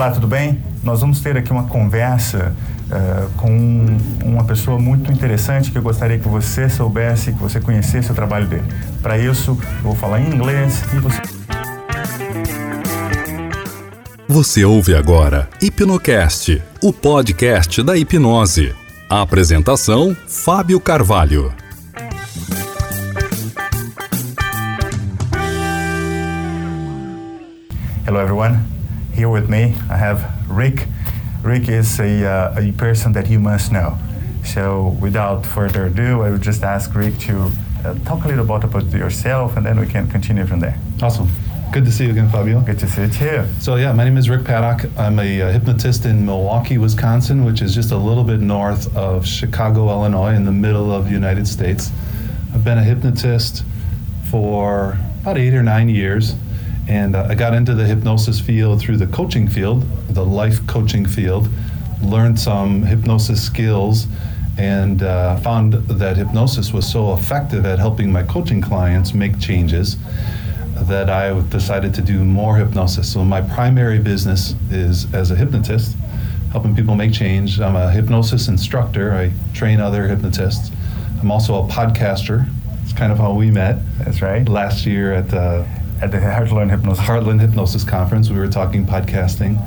Olá, tudo bem? Nós vamos ter aqui uma conversa uh, com uma pessoa muito interessante que eu gostaria que você soubesse, que você conhecesse o trabalho dele. Para isso, eu vou falar em inglês e você. Você ouve agora Hipnocast, o podcast da hipnose. A apresentação: Fábio Carvalho. Hello, everyone. Here with me, I have Rick. Rick is a, uh, a person that you must know. So, without further ado, I would just ask Rick to uh, talk a little bit about yourself, and then we can continue from there. Awesome. Good to see you again, Fabio. Good to see you too. So, yeah, my name is Rick Paddock. I'm a uh, hypnotist in Milwaukee, Wisconsin, which is just a little bit north of Chicago, Illinois, in the middle of the United States. I've been a hypnotist for about eight or nine years, and uh, I got into the hypnosis field through the coaching field, the life coaching field, learned some hypnosis skills, and uh, found that hypnosis was so effective at helping my coaching clients make changes that I decided to do more hypnosis. So my primary business is as a hypnotist, helping people make change. I'm a hypnosis instructor. I train other hypnotists. I'm also a podcaster. It's kind of how we met. That's right. Last year at the at the Heartland Hypnosis Heartland Hypnosis Conference, we were talking podcasting.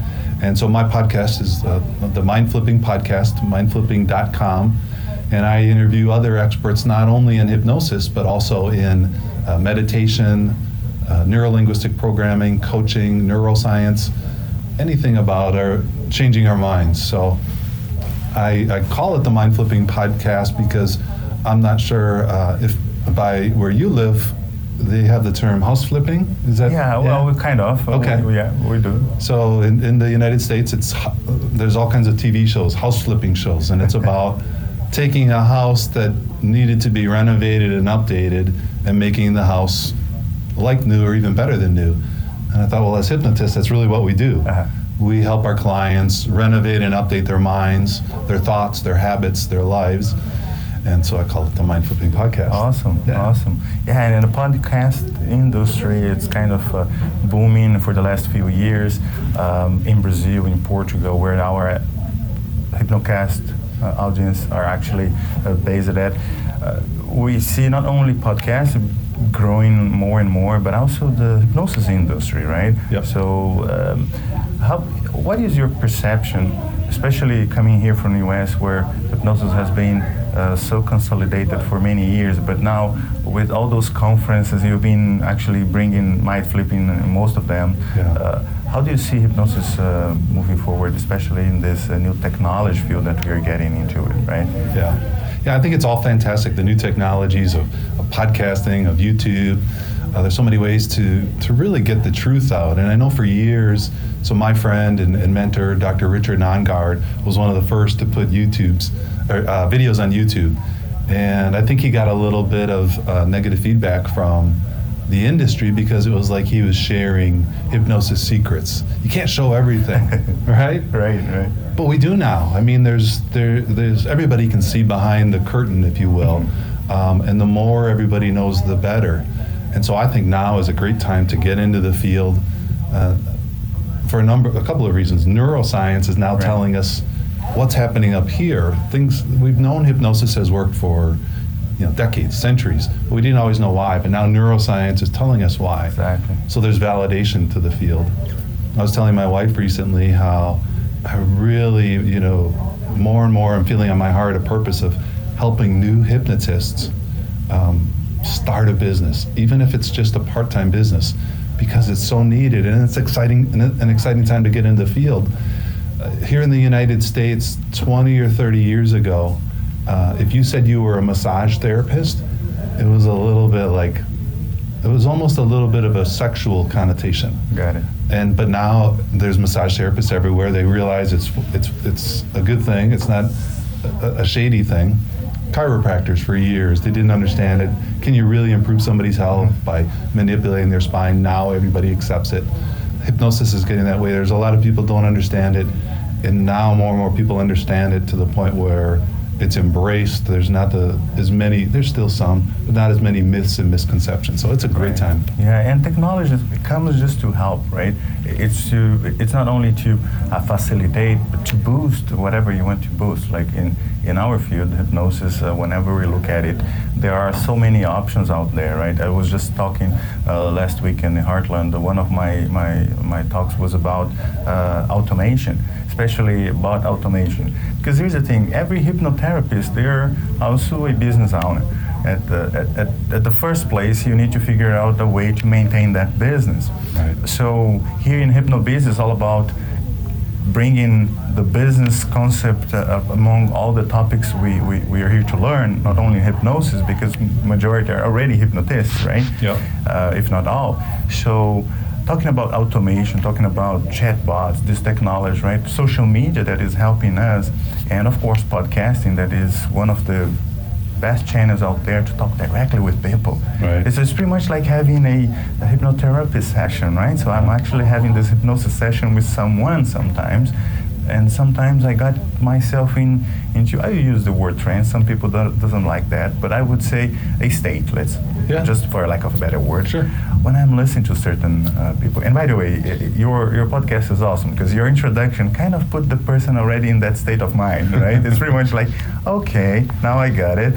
And so my podcast is uh, the Mind Flipping Podcast, mindflipping.com. And I interview other experts not only in hypnosis, but also in uh, meditation, uh, neurolinguistic programming, coaching, neuroscience, anything about our changing our minds. So I, I call it the Mind Flipping Podcast because I'm not sure uh, if by where you live, they have the term house flipping. Is that? Yeah, well, yeah? kind of. Okay. We, yeah, we do. So in, in the United States, it's there's all kinds of TV shows, house flipping shows, and it's about taking a house that needed to be renovated and updated and making the house like new or even better than new. And I thought, well, as hypnotists, that's really what we do. Uh-huh. We help our clients renovate and update their minds, their thoughts, their habits, their lives. And so I call it the Mind Flipping Podcast. Awesome, yeah. awesome. Yeah, and in the podcast industry, it's kind of uh, booming for the last few years um, in Brazil, in Portugal, where our Hypnocast uh, audience are actually uh, based at. Uh, we see not only podcasts growing more and more, but also the hypnosis industry, right? Yep. So, um, how, what is your perception, especially coming here from the US, where hypnosis has been uh, so consolidated for many years, but now with all those conferences, you've been actually bringing mind flipping in most of them. Yeah. Uh, how do you see hypnosis uh, moving forward, especially in this uh, new technology field that we're getting into it, right? Yeah. Yeah, I think it's all fantastic. The new technologies of, of podcasting, of YouTube. Uh, there's so many ways to to really get the truth out. And I know for years, so my friend and, and mentor, Dr. Richard Nongard, was one of the first to put YouTube's or, uh, videos on YouTube. And I think he got a little bit of uh, negative feedback from the industry because it was like he was sharing hypnosis secrets. You can't show everything, right? Right, right. But we do now. I mean, there's there there's everybody can see behind the curtain, if you will, mm-hmm. um, and the more everybody knows, the better. And so I think now is a great time to get into the field. Uh, for a number, a couple of reasons. Neuroscience is now right. telling us what's happening up here. Things we've known hypnosis has worked for you know, decades, centuries. But we didn't always know why, but now neuroscience is telling us why. Exactly. So there's validation to the field. I was telling my wife recently how I really, you know, more and more I'm feeling on my heart a purpose of helping new hypnotists um, start a business, even if it's just a part-time business, because it's so needed and it's exciting, an exciting time to get into the field. Uh, here in the United States, 20 or 30 years ago, uh, if you said you were a massage therapist, it was a little bit like, it was almost a little bit of a sexual connotation. Got it. And but now there's massage therapists everywhere. They realize it's it's it's a good thing. It's not a, a shady thing. Chiropractors for years they didn't understand it. Can you really improve somebody's health by manipulating their spine? Now everybody accepts it. Hypnosis is getting that way. There's a lot of people don't understand it, and now more and more people understand it to the point where it's embraced. There's not the as many. There's still some, but not as many myths and misconceptions. So it's a great time. Yeah, and technology comes just to help, right? It's to it's not only to uh, facilitate, but to boost whatever you want to boost. Like in in our field, hypnosis. Uh, whenever we look at it, there are so many options out there, right? I was just talking uh, last week in the Heartland. One of my my my talks was about uh, automation especially about automation. Because here's the thing, every hypnotherapist, they're also a business owner. At the, at, at, the first place, you need to figure out a way to maintain that business. Right. So here in HypnoBiz, it's all about bringing the business concept uh, among all the topics we, we, we are here to learn, not only hypnosis, because majority are already hypnotists, right? Yeah. Uh, if not all. So talking about automation, talking about chatbots, this technology, right? Social media that is helping us, and of course, podcasting that is one of the best channels out there to talk directly with people. Right. It's, it's pretty much like having a, a hypnotherapy session, right? So I'm actually having this hypnosis session with someone sometimes and sometimes I got myself in into I use the word trance. Some people don't, doesn't like that, but I would say a state. Let's yeah. just for lack of a better word. Sure. When I'm listening to certain uh, people, and by the way, your your podcast is awesome because your introduction kind of put the person already in that state of mind, right? it's pretty much like, okay, now I got it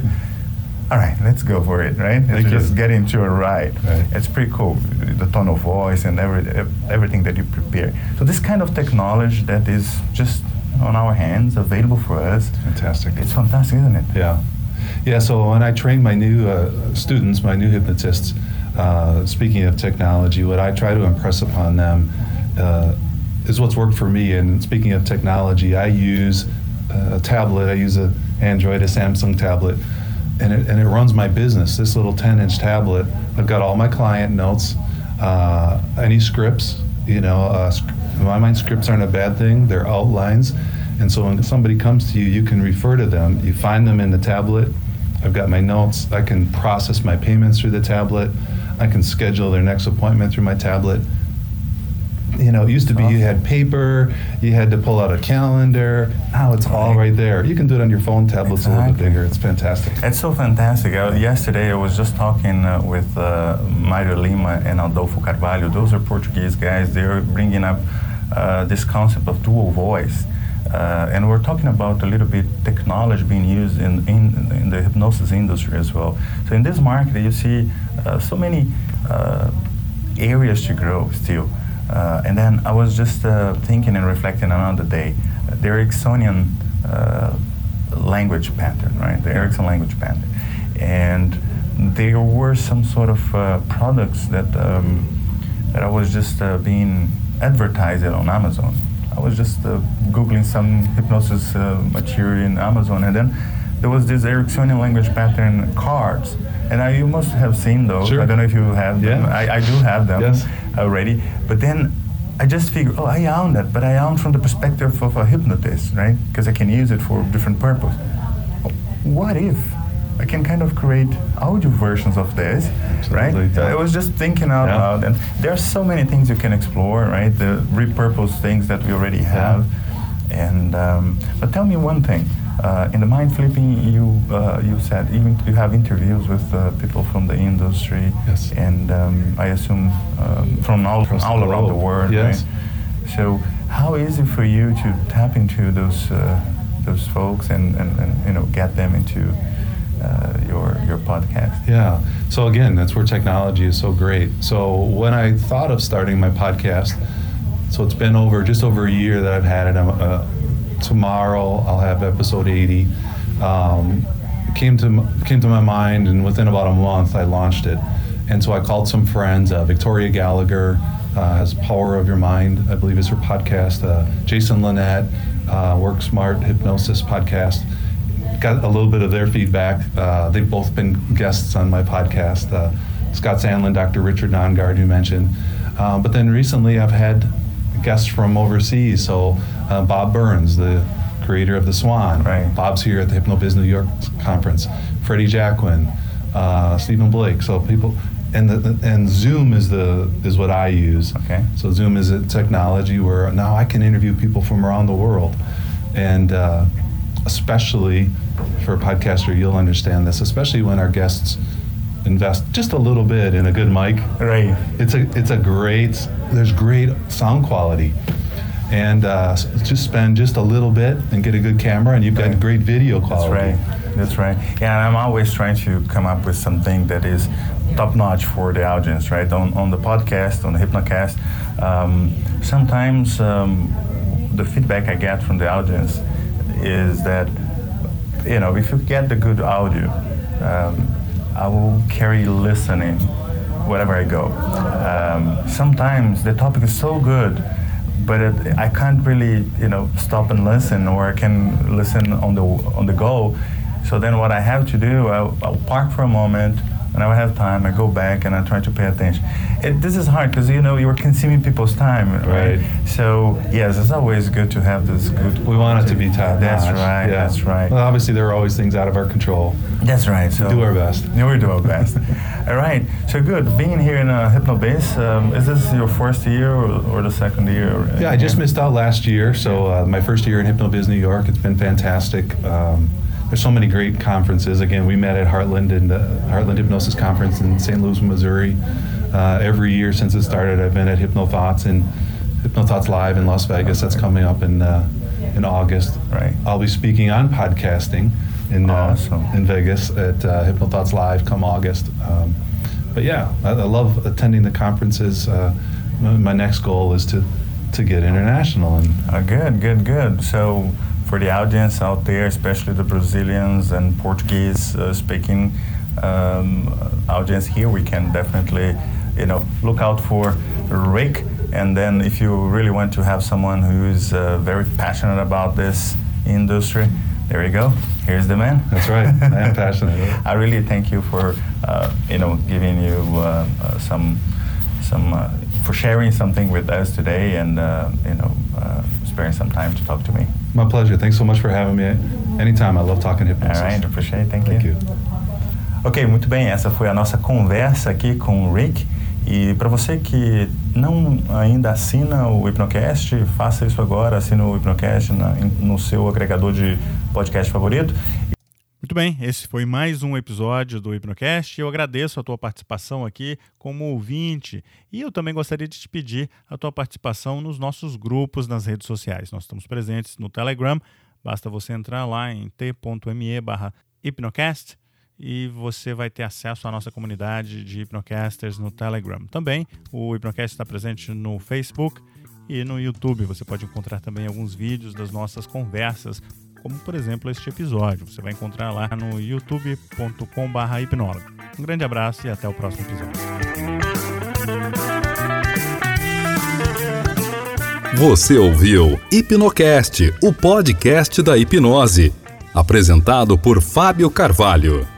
all right, let's go for it, right? Let's just get into a ride. Right. It's pretty cool, the tone of voice and every, everything that you prepare. So this kind of technology that is just on our hands, available for us. Fantastic. It's fantastic, isn't it? Yeah. Yeah, so when I train my new uh, students, my new hypnotists, uh, speaking of technology, what I try to impress upon them uh, is what's worked for me. And speaking of technology, I use a tablet, I use an Android, a Samsung tablet and it, and it runs my business. This little 10 inch tablet, I've got all my client notes, uh, any scripts. You know, uh, in my mind, scripts aren't a bad thing, they're outlines. And so when somebody comes to you, you can refer to them. You find them in the tablet. I've got my notes. I can process my payments through the tablet. I can schedule their next appointment through my tablet you know, it used to be you had paper, you had to pull out a calendar. Now it's all right there. You can do it on your phone. Tablet's exactly. a little bit bigger. It's fantastic. It's so fantastic. Uh, yesterday I was just talking uh, with uh, Mário Lima and Adolfo Carvalho. Those are Portuguese guys. They're bringing up uh, this concept of dual voice. Uh, and we're talking about a little bit technology being used in, in, in the hypnosis industry as well. So in this market, you see uh, so many areas to grow still. Uh, and then I was just uh, thinking and reflecting another day, the Ericksonian uh, language pattern, right? The Erickson language pattern. And there were some sort of uh, products that, um, that I was just uh, being advertised on Amazon. I was just uh, Googling some hypnosis material in Amazon, and then there was this Ericksonian language pattern cards. And I, you must have seen those. Sure. I don't know if you have them. Yeah. I, I do have them. Yes already. But then I just figured, oh, I own that, but I own from the perspective of a hypnotist, right? Because I can use it for different purpose. What if I can kind of create audio versions of this, Absolutely, right? Yeah. I was just thinking out yeah. loud, and there are so many things you can explore, right? The repurpose things that we already have, yeah. and um, but tell me one thing. Uh, in the mind flipping, you uh, you said even you have interviews with uh, people from the industry, yes. and um, I assume um, from all from all around the world. Yes. Right? So how is it for you to tap into those uh, those folks and, and, and you know get them into uh, your your podcast? Yeah. So again, that's where technology is so great. So when I thought of starting my podcast, so it's been over just over a year that I've had it. I'm uh, tomorrow I'll have episode 80. Um, came to came to my mind, and within about a month I launched it. And so I called some friends. Uh, Victoria Gallagher uh, has Power of Your Mind, I believe is her podcast. Uh, Jason Linett, uh, Work Smart Hypnosis podcast. Got a little bit of their feedback. Uh, they've both been guests on my podcast. Uh, Scott Sandland, Dr. Richard Nongard, you mentioned. But then recently I've had guests from overseas. So uh, Bob Burns, the creator of the Swan. Right. Bob's here at the HypnoBiz New York conference. Freddie Jacquin, uh, Stephen Blake. So people, and the, and Zoom is the is what I use. Okay. So Zoom is a technology where now I can interview people from around the world, and uh, especially for a podcaster, you'll understand this, especially when our guests invest just a little bit in a good mic. Right. It's a it's a great. There's great sound quality, and uh, just spend just a little bit and get a good camera, and you've got Right. great video quality. That's right. That's right. Yeah, and I'm always trying to come up with something that is top notch for the audience, right? On, on the podcast, on the Hypnocast, um, sometimes um, the feedback I get from the audience is that, you know, if you get the good audio, um, I will carry listening wherever I go. Um, sometimes the topic is so good but it, I can't really, you know, stop and listen, or I can listen on the on the go. So then, what I have to do, I'll, I'll park for a moment, and I have time. I go back and I try to pay attention. It, this is hard because you know you're consuming people's time, right? Right. So yes, it's always good to have this good. We want it to be top That's notch. right. Yeah. That's right. Well, obviously, there are always things out of our control. That's right. So do our best. Yeah, we do our best. All right. So good. Being here in uh, HypnoBiz, um, is this your first year or, or the second year? Yeah, I just missed out last year. So uh, my first year in HypnoBiz New York, it's been fantastic. Um, there's so many great conferences. Again, we met at Heartland and uh, Heartland Hypnosis Conference in St. Louis, Missouri. Uh, every year since it started, I've been at Hypno Thoughts and Hypno Thoughts Live in Las Vegas. That's coming up in uh, in August. Right. I'll be speaking on podcasting in uh, Awesome. in Vegas at uh, Hypno Thoughts Live come August. Um, but yeah, I, I love attending the conferences. Uh, my, my next goal is to to get international and Uh, good, good, good. So, for the audience out there, especially the Brazilians and Portuguese uh, speaking um, audience here, we can definitely, you know, look out for Rick. And then, if you really want to have someone who is uh, very passionate about this industry, there you go. Here's the man. That's right. I am passionate. I really thank you for, uh, you know, giving you uh, uh, some, some, uh, for sharing something with us today, and uh, you know, uh, sparing some time to talk to me. My pleasure. Thanks so much for having me. Anytime. I love talking All hypnosis. right, appreciate. Thank, Thank you. you. Ok, muito bem. Essa foi a nossa conversa aqui com o Rick. E para você que não ainda assina o Hipnocast, faça isso agora. Assina o Hipnocast na- no seu agregador de podcast favorito. Muito bem, esse foi mais um episódio do Hipnocast. Eu agradeço a tua participação aqui como ouvinte e eu também gostaria de te pedir a tua participação nos nossos grupos nas redes sociais. Nós estamos presentes no Telegram, basta você entrar lá em t.me barra hipnocast e você vai ter acesso à nossa comunidade de hipnocasters no Telegram. Também o Hipnocast está presente no Facebook e no YouTube. Você pode encontrar também alguns vídeos das nossas conversas como por exemplo este episódio. Você vai encontrar lá no youtube.com.br hipnólogo. Um grande abraço e até o próximo episódio. Você ouviu Hipnocast, o podcast da hipnose. Apresentado por Fábio Carvalho.